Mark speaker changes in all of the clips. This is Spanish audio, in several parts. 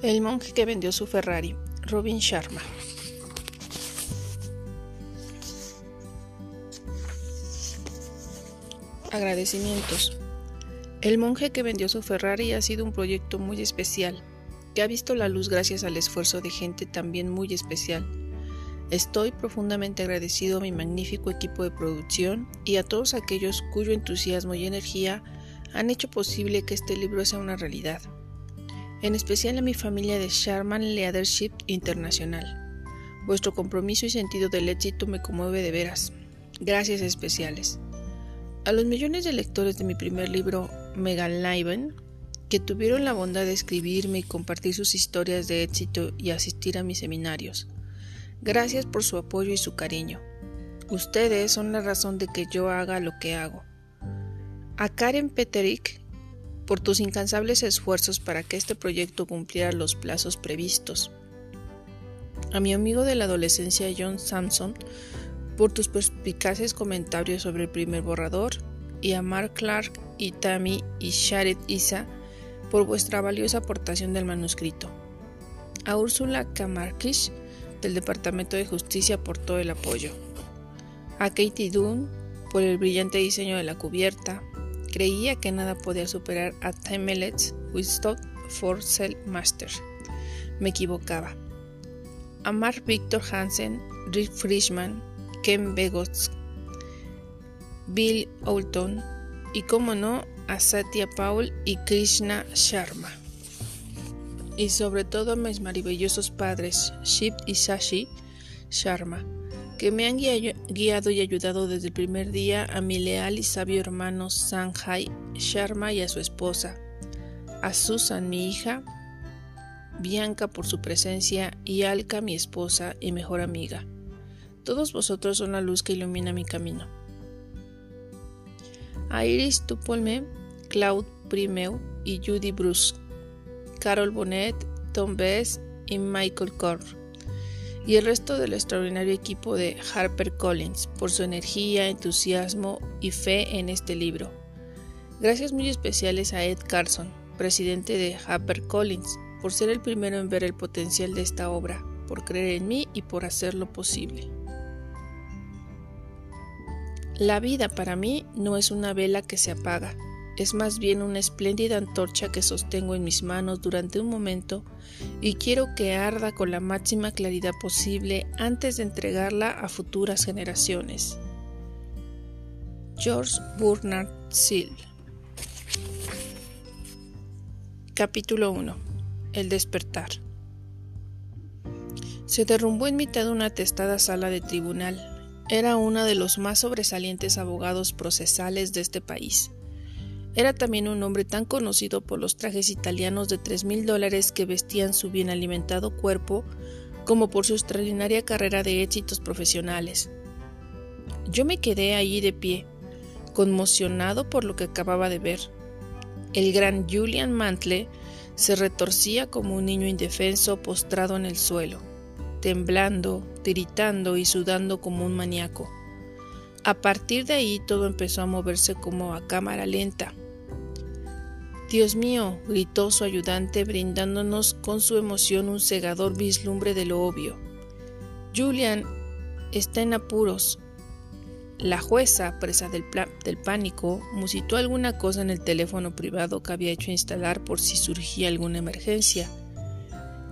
Speaker 1: El monje que vendió su Ferrari, Robin Sharma. Agradecimientos. El monje que vendió su Ferrari ha sido un proyecto muy especial, que ha visto la luz gracias al esfuerzo de gente también muy especial. Estoy profundamente agradecido a mi magnífico equipo de producción y a todos aquellos cuyo entusiasmo y energía han hecho posible que este libro sea una realidad en especial a mi familia de Sharman Leadership Internacional. Vuestro compromiso y sentido del éxito me conmueve de veras. Gracias especiales. A los millones de lectores de mi primer libro, Megalaiven, que tuvieron la bondad de escribirme y compartir sus historias de éxito y asistir a mis seminarios. Gracias por su apoyo y su cariño. Ustedes son la razón de que yo haga lo que hago. A Karen Peterick, por tus incansables esfuerzos para que este proyecto cumpliera los plazos previstos. A mi amigo de la adolescencia John Samson, por tus perspicaces comentarios sobre el primer borrador, y a Mark Clark y Tammy y Sharet Isa por vuestra valiosa aportación del manuscrito. A Úrsula Kamarkish del Departamento de Justicia por todo el apoyo. A Katie Dunn por el brillante diseño de la cubierta, Creía que nada podía superar a Timelets Wisdom for Cell Master. Me equivocaba. A Mark Victor Hansen, Rick Frischman, Ken Begos, Bill Oulton y, como no, a Satya Paul y Krishna Sharma. Y sobre todo a mis maravillosos padres, Shiv y Sashi Sharma que me han guiado y ayudado desde el primer día a mi leal y sabio hermano Sanjay Sharma y a su esposa, a Susan mi hija, Bianca por su presencia y Alka mi esposa y mejor amiga. Todos vosotros son la luz que ilumina mi camino. A Iris Tupolme, Claude Primeu y Judy Bruce, Carol Bonnet, Tom Bess y Michael Korr y el resto del extraordinario equipo de HarperCollins por su energía, entusiasmo y fe en este libro. Gracias muy especiales a Ed Carson, presidente de HarperCollins, por ser el primero en ver el potencial de esta obra, por creer en mí y por hacerlo posible. La vida para mí no es una vela que se apaga, es más bien una espléndida antorcha que sostengo en mis manos durante un momento y quiero que arda con la máxima claridad posible antes de entregarla a futuras generaciones. George Bernard Seal Capítulo 1 El despertar Se derrumbó en mitad de una atestada sala de tribunal. Era uno de los más sobresalientes abogados procesales de este país era también un hombre tan conocido por los trajes italianos de tres mil dólares que vestían su bien alimentado cuerpo como por su extraordinaria carrera de éxitos profesionales. Yo me quedé allí de pie, conmocionado por lo que acababa de ver. El gran Julian Mantle se retorcía como un niño indefenso postrado en el suelo, temblando, tiritando y sudando como un maníaco. A partir de ahí todo empezó a moverse como a cámara lenta, Dios mío, gritó su ayudante brindándonos con su emoción un cegador vislumbre de lo obvio. Julian está en apuros. La jueza, presa del, del, pánico, musitó alguna cosa en el teléfono privado que había hecho instalar por si surgía alguna emergencia.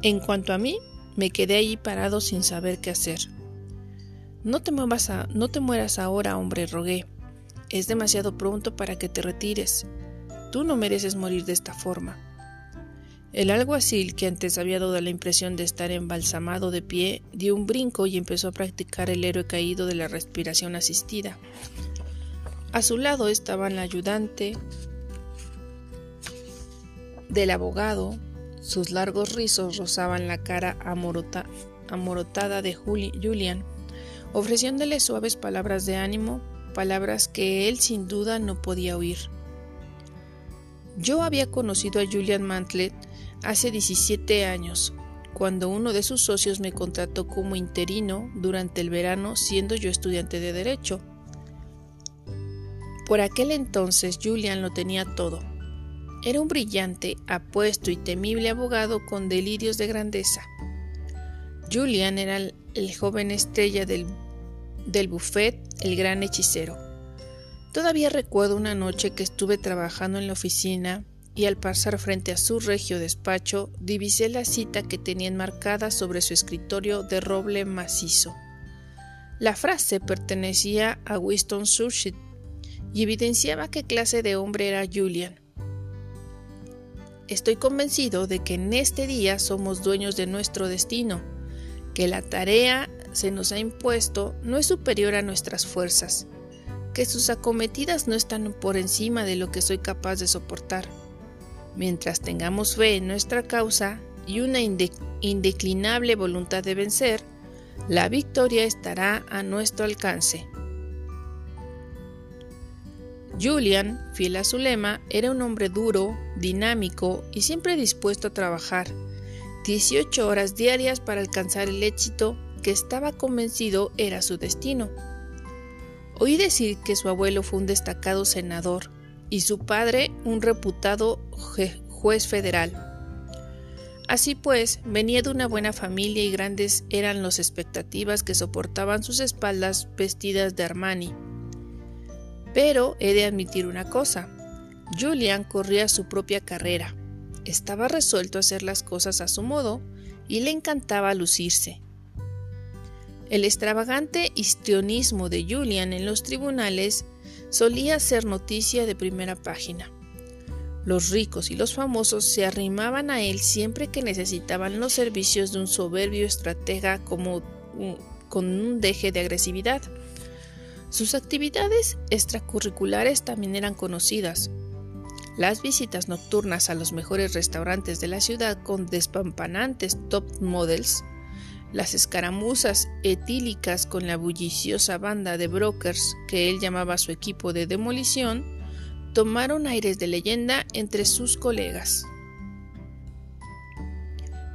Speaker 1: En cuanto a mí, me quedé allí parado sin saber qué hacer. No te, muevas no te mueras ahora, hombre, rogué. Es demasiado pronto para que te retires. Tú no mereces morir de esta forma. El alguacil, que antes había dado la impresión de estar embalsamado de pie, dio un brinco y empezó a practicar el héroe caído de la respiración asistida. A su lado estaban la ayudante del abogado, sus largos rizos rozaban la cara amorotada de Julian, ofreciéndole suaves palabras de ánimo, palabras que él sin duda no podía oír. Yo había conocido a Julian Mantlet hace 17 años, cuando uno de sus socios me contrató como interino durante el verano siendo yo estudiante de Derecho. Por aquel entonces Julian lo tenía todo. era un brillante, apuesto y temible abogado con delirios de grandeza. Julian era el, joven estrella del, del buffet, el gran hechicero. Todavía recuerdo una noche que estuve trabajando en la oficina y al pasar frente a su regio despacho divisé la cita que tenía enmarcada sobre su escritorio de roble macizo. La frase pertenecía a Winston Churchill y evidenciaba qué clase de hombre era Julian. Estoy convencido de que en este día somos dueños de nuestro destino, que la tarea se nos ha impuesto no es superior a nuestras fuerzas, que sus acometidas no están por encima de lo que soy capaz de soportar. Mientras tengamos fe en nuestra causa y una indeclinable voluntad de vencer, la victoria estará a nuestro alcance. Julian, fiel a su lema, era un hombre duro, dinámico y siempre dispuesto a trabajar 18 horas diarias para alcanzar el éxito que estaba convencido era su destino. Oí decir que su abuelo fue un destacado senador y su padre un reputado juez federal. Así pues, venía de una buena familia y grandes eran las expectativas que soportaban sus espaldas vestidas de Armani. Pero he de admitir una cosa, Julian corría su propia carrera, estaba resuelto a hacer las cosas a su modo y le encantaba lucirse. El extravagante histrionismo de Julian en los tribunales solía ser noticia de primera página. Los ricos y los famosos se arrimaban a él siempre que necesitaban los servicios de un soberbio estratega como con un deje de agresividad. Sus actividades extracurriculares también eran conocidas. Las visitas nocturnas a los mejores restaurantes de la ciudad con despampanantes top models, las escaramuzas etílicas con la bulliciosa banda de brokers que él llamaba su equipo de demolición, tomaron aires de leyenda entre sus colegas.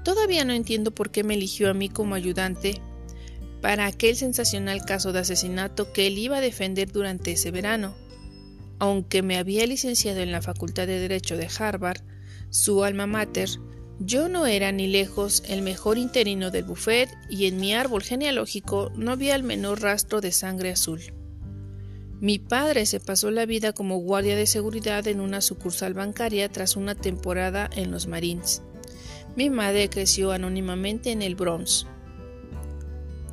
Speaker 1: Todavía no entiendo por qué me eligió a mí como ayudante para aquel sensacional caso de asesinato que él iba a defender durante ese verano. Aunque me había licenciado en la Facultad de Derecho de Harvard, su alma mater, yo no era ni lejos el mejor interino del buffet y en mi árbol genealógico no había el menor rastro de sangre azul. Mi padre se pasó la vida como guardia de seguridad en una sucursal bancaria tras una temporada en los Marines. Mi madre creció anónimamente en el Bronx.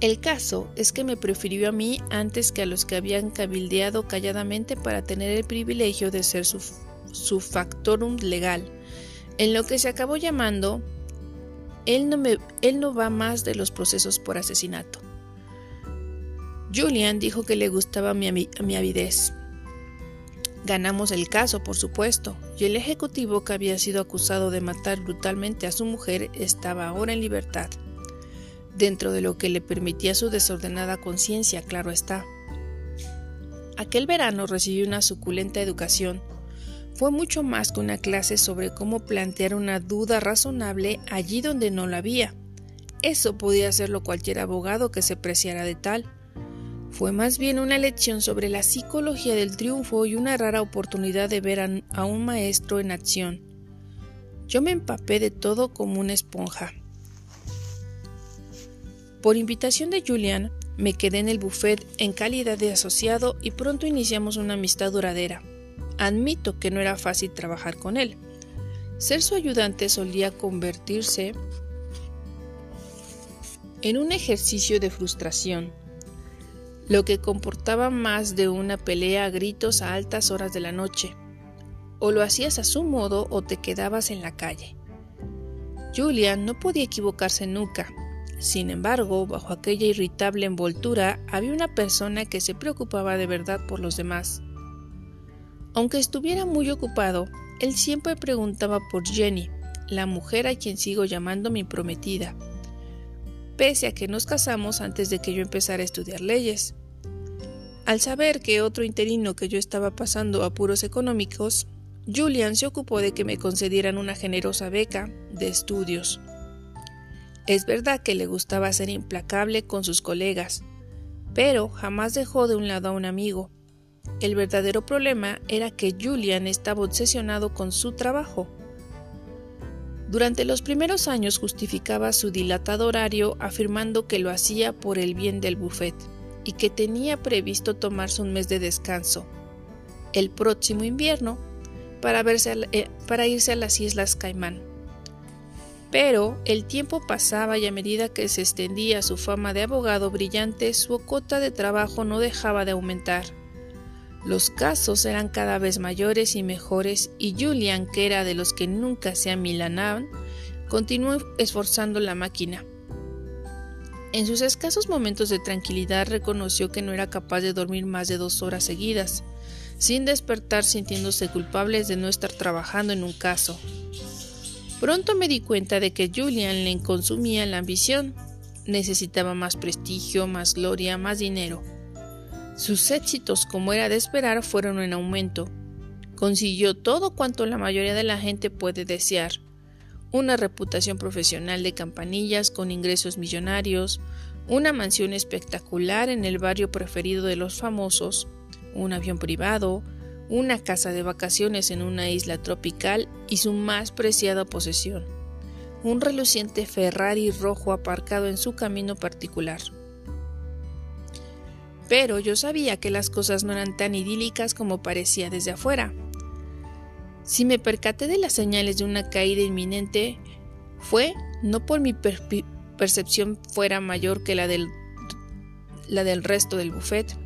Speaker 1: El caso es que me prefirió a mí antes que a los que habían cabildeado calladamente para tener el privilegio de ser su, su factorum legal, en lo que se acabó llamando él no, me, él no va más de los procesos por asesinato. Julian dijo que le gustaba mi, mi avidez. Ganamos el caso, por supuesto, y el ejecutivo que había sido acusado de matar brutalmente a su mujer estaba ahora en libertad dentro de lo que le permitía su desordenada conciencia, claro está. Aquel verano recibí una suculenta educación. Fue mucho más que una clase sobre cómo plantear una duda razonable allí donde no la había. Eso podía hacerlo cualquier abogado que se preciara de tal. Fue más bien una lección sobre la psicología del triunfo y una rara oportunidad de ver a, un maestro en acción. Yo me empapé de todo como una esponja. Por invitación de Julian, me quedé en el buffet en calidad de asociado y pronto iniciamos una amistad duradera. Admito que no era fácil trabajar con él. Ser su ayudante solía convertirse en un ejercicio de frustración, lo que comportaba más de una pelea a gritos a altas horas de la noche. O lo hacías a su modo o te quedabas en la calle. Julian no podía equivocarse nunca, sin embargo, bajo aquella irritable envoltura había una persona que se preocupaba de verdad por los demás. Aunque estuviera muy ocupado, él siempre preguntaba por Jenny, la mujer a quien sigo llamando mi prometida, pese a que nos casamos antes de que yo empezara a estudiar leyes. Al saber que otro interino que yo estaba pasando apuros económicos, Julian se ocupó de que me concedieran una generosa beca de estudios. Es verdad que le gustaba ser implacable con sus colegas, pero jamás dejó de un lado a un amigo. El verdadero problema era que Julian estaba obsesionado con su trabajo. Durante los primeros años justificaba su dilatado horario afirmando que lo hacía por el bien del buffet y que tenía previsto tomarse un mes de descanso el próximo invierno para, eh, para irse a las Islas Caimán. Pero el tiempo pasaba y a medida que se extendía su fama de abogado brillante, su cota de trabajo no dejaba de aumentar. Los casos eran cada vez mayores y mejores y Julian, que era de los que nunca se amilanaban, continuó esforzando la máquina. En sus escasos momentos de tranquilidad reconoció que no era capaz de dormir más de dos horas seguidas, sin despertar sintiéndose culpables de no estar trabajando en un caso. Pronto me di cuenta de que Julian le consumía la ambición. Necesitaba más prestigio, más gloria, más dinero. Sus éxitos, como era de esperar, fueron en aumento. Consiguió todo cuanto la mayoría de la gente puede desear. Una reputación profesional de campanillas con ingresos millonarios, una mansión espectacular en el barrio preferido de los famosos, un avión privado, una casa de vacaciones en una isla tropical y su más preciada posesión, un reluciente Ferrari rojo aparcado en su camino particular. Pero yo sabía que las cosas no eran tan idílicas como parecía desde afuera. Si me percaté de las señales de una caída inminente, fue no por mi percepción fuera mayor que la del, la del resto del buffet,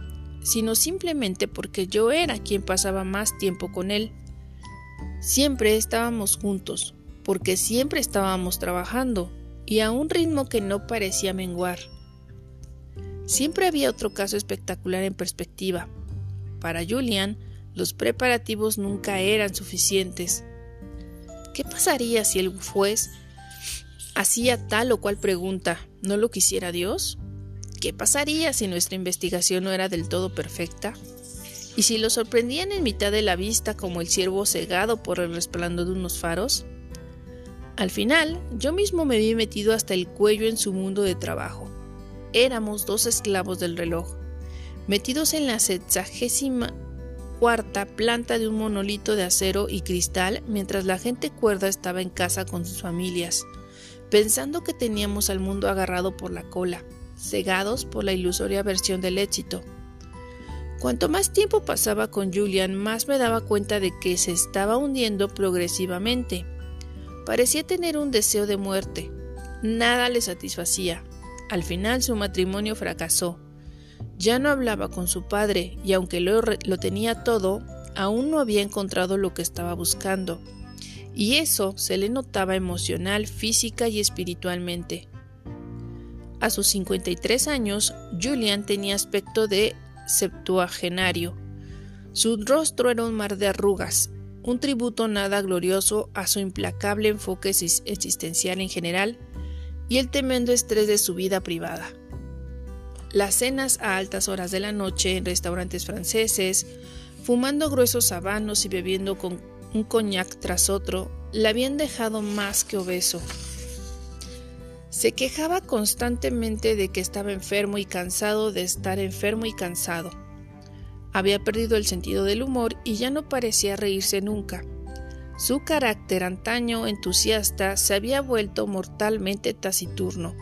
Speaker 1: sino simplemente porque yo era quien pasaba más tiempo con él. Siempre estábamos juntos, porque siempre estábamos trabajando, y a un ritmo que no parecía menguar. Siempre había otro caso espectacular en perspectiva. Para Julian, los preparativos nunca eran suficientes. ¿Qué pasaría si el juez hacía tal o cual pregunta? ¿No lo quisiera Dios? ¿Qué pasaría si nuestra investigación no era del todo perfecta? ¿Y si lo sorprendían en mitad de la vista como el ciervo cegado por el resplandor de unos faros? Al final, yo mismo me vi metido hasta el cuello en su mundo de trabajo. Éramos dos esclavos del reloj, metidos en la sexagésima cuarta planta de un monolito de acero y cristal mientras la gente cuerda estaba en casa con sus familias, pensando que teníamos al mundo agarrado por la cola cegados por la ilusoria versión del éxito. Cuanto más tiempo pasaba con Julian, más me daba cuenta de que se estaba hundiendo progresivamente. Parecía tener un deseo de muerte. Nada le satisfacía. Al final su matrimonio fracasó. Ya no hablaba con su padre y aunque lo, tenía todo, aún no había encontrado lo que estaba buscando. Y eso se le notaba emocional, física y espiritualmente. A sus 53 años, Julian tenía aspecto de septuagenario. Su rostro era un mar de arrugas, un tributo nada glorioso a su implacable enfoque existencial en general y el tremendo estrés de su vida privada. Las cenas a altas horas de la noche en restaurantes franceses, fumando gruesos habanos y bebiendo con un coñac tras otro, le habían dejado más que obeso. Se quejaba constantemente de que estaba enfermo y cansado de estar enfermo y cansado. Había perdido el sentido del humor y ya no parecía reírse nunca. Su carácter antaño entusiasta se había vuelto mortalmente taciturno.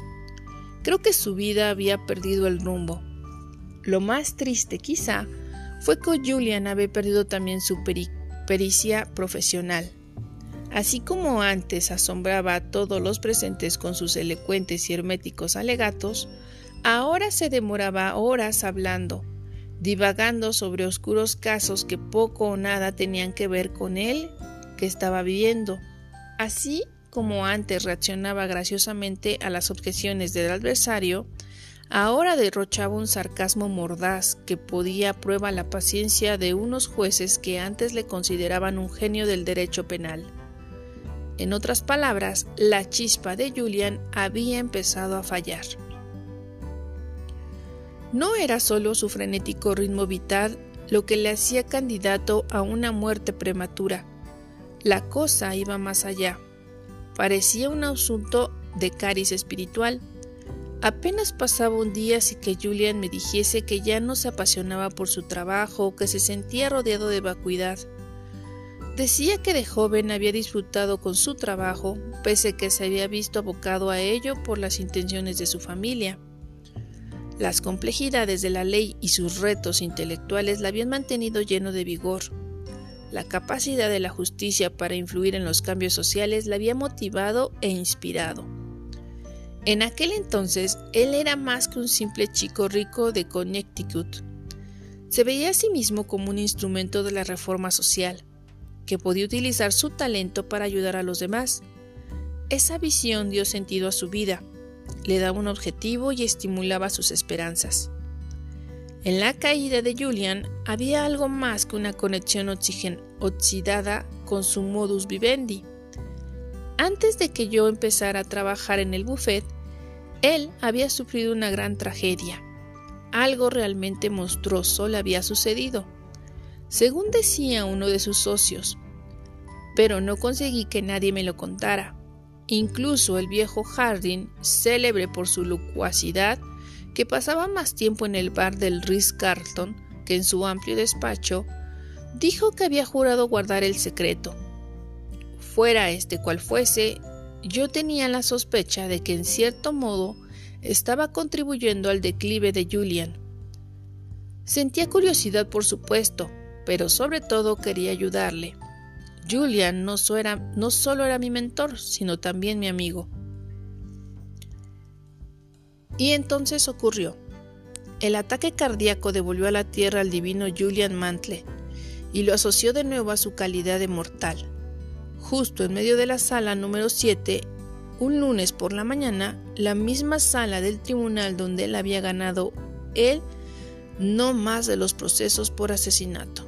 Speaker 1: Creo que su vida había perdido el rumbo. Lo más triste quizá fue que Julian había perdido también su pericia profesional. Así como antes asombraba a todos los presentes con sus elocuentes y herméticos alegatos, ahora se demoraba horas hablando, divagando sobre oscuros casos que poco o nada tenían que ver con él que estaba viviendo. Así como antes reaccionaba graciosamente a las objeciones del adversario, ahora derrochaba un sarcasmo mordaz que podía prueba la paciencia de unos jueces que antes le consideraban un genio del derecho penal. En otras palabras, la chispa de Julian había empezado a fallar. No era solo su frenético ritmo vital lo que le hacía candidato a una muerte prematura. La cosa iba más allá. Parecía un asunto de cariz espiritual. Apenas pasaba un día sin que Julian me dijese que ya no se apasionaba por su trabajo, que se sentía rodeado de vacuidad. Decía que de joven había disfrutado con su trabajo, pese que se había visto abocado a ello por las intenciones de su familia. Las complejidades de la ley y sus retos intelectuales la habían mantenido lleno de vigor. La capacidad de la justicia para influir en los cambios sociales la había motivado e inspirado. En aquel entonces, él era más que un simple chico rico de Connecticut. Se veía a sí mismo como un instrumento de la reforma social, que podía utilizar su talento para ayudar a los demás. Esa visión dio sentido a su vida le daba un objetivo y estimulaba sus esperanzas. En la caída de Julian había algo más que una conexión oxidada con su modus vivendi. Antes de que yo empezara a trabajar en el buffet, él había sufrido una gran tragedia. Algo realmente monstruoso le había sucedido, según decía uno de sus socios, pero no conseguí que nadie me lo contara. Incluso el viejo Harding, célebre por su locuacidad, que pasaba más tiempo en el bar del Ritz Carlton que en su amplio despacho, dijo que había jurado guardar el secreto. Fuera este cual fuese, yo tenía la sospecha de que en cierto modo estaba contribuyendo al declive de Julian. Sentía curiosidad por supuesto, pero sobre todo quería ayudarle. Julian no, no solo era mi mentor, sino también mi amigo. Y entonces ocurrió. El ataque cardíaco devolvió a la tierra al divino Julian Mantle y lo asoció de nuevo a su calidad de mortal. Justo en medio de la sala número 7, un lunes por la mañana, la misma sala del tribunal donde él había ganado él no más de los procesos por asesinato.